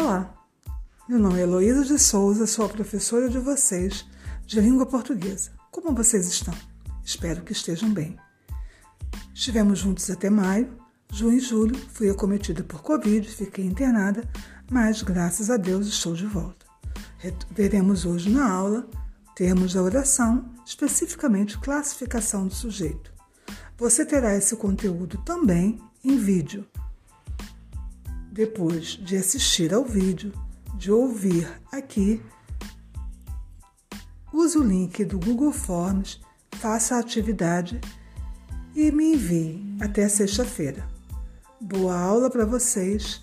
Olá, meu nome é Heloísa de Souza, sou a professora de vocês de língua portuguesa. Como vocês estão? Espero que estejam bem. Estivemos juntos até maio, junho e julho, fui acometida por Covid, fiquei internada, mas graças a Deus estou de volta. Veremos hoje na aula termos da oração, especificamente classificação do sujeito. Você terá esse conteúdo também em vídeo depois de assistir ao vídeo, de ouvir aqui, use o link do Google Forms, faça a atividade e me envie até sexta-feira. Boa aula para vocês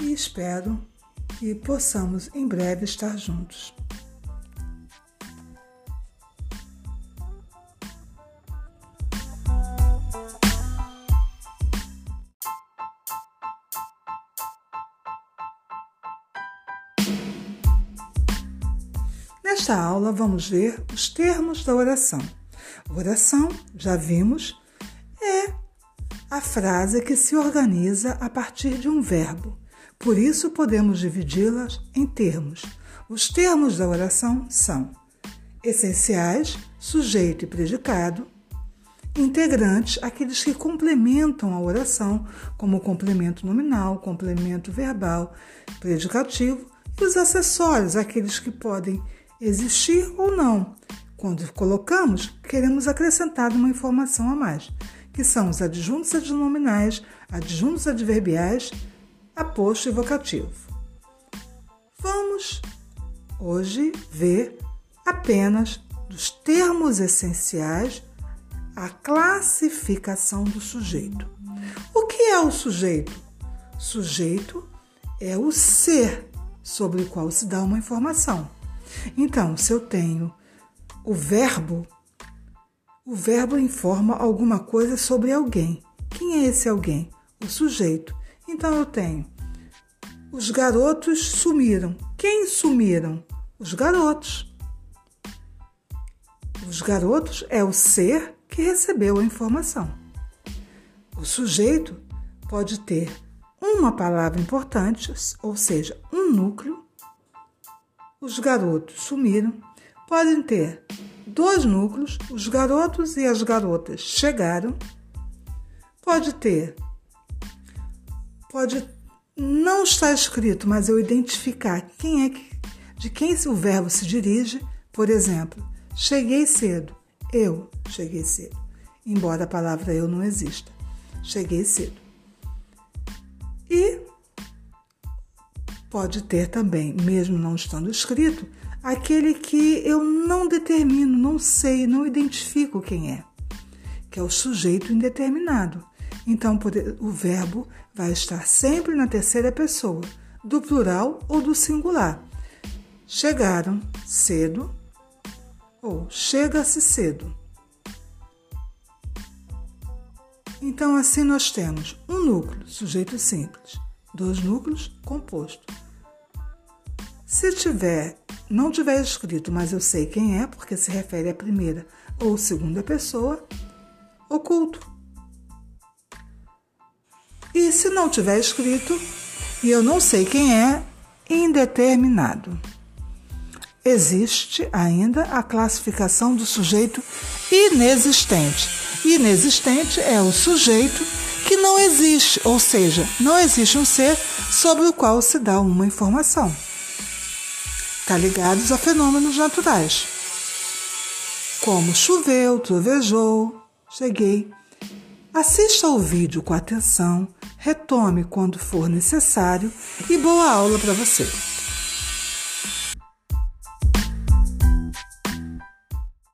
e espero que possamos em breve estar juntos. Nesta aula, vamos ver os termos da oração. Oração, já vimos, é a frase que se organiza a partir de um verbo. Por isso, podemos dividi-las em termos. Os termos da oração são essenciais, sujeito e predicado, integrantes, aqueles que complementam a oração, como complemento nominal, complemento verbal, predicativo, e os acessórios, aqueles que podem existir ou não. Quando colocamos, queremos acrescentar uma informação a mais, que são os adjuntos adnominais, adjuntos adverbiais, aposto e vocativo. Vamos hoje ver apenas dos termos essenciais a classificação do sujeito. O que é o sujeito? Sujeito é o ser sobre o qual se dá uma informação. Então, se eu tenho o verbo, o verbo informa alguma coisa sobre alguém. Quem é esse alguém? O sujeito. Então eu tenho os garotos sumiram. Quem sumiram? Os garotos. Os garotos é o ser que recebeu a informação. O sujeito pode ter uma palavra importante, ou seja, um núcleo, os garotos sumiram, podem ter dois núcleos, os garotos e as garotas chegaram. Pode ter, pode não estar escrito, mas eu identificar quem é que, de quem o verbo se dirige. Por exemplo, cheguei cedo. Eu cheguei cedo. Embora a palavra eu não exista. Cheguei cedo. Pode ter também, mesmo não estando escrito, aquele que eu não determino, não sei, não identifico quem é, que é o sujeito indeterminado. Então, o verbo vai estar sempre na terceira pessoa, do plural ou do singular. Chegaram cedo ou chega-se cedo. Então, assim nós temos um núcleo, sujeito simples, dois núcleos, composto. Se tiver, não tiver escrito, mas eu sei quem é, porque se refere à primeira ou segunda pessoa, oculto. E se não tiver escrito e eu não sei quem é, indeterminado. Existe ainda a classificação do sujeito inexistente. Inexistente é o sujeito não existe, ou seja, não existe um ser sobre o qual se dá uma informação está ligados a fenômenos naturais, como choveu, trovejou, cheguei. Assista ao vídeo com atenção, retome quando for necessário e boa aula para você.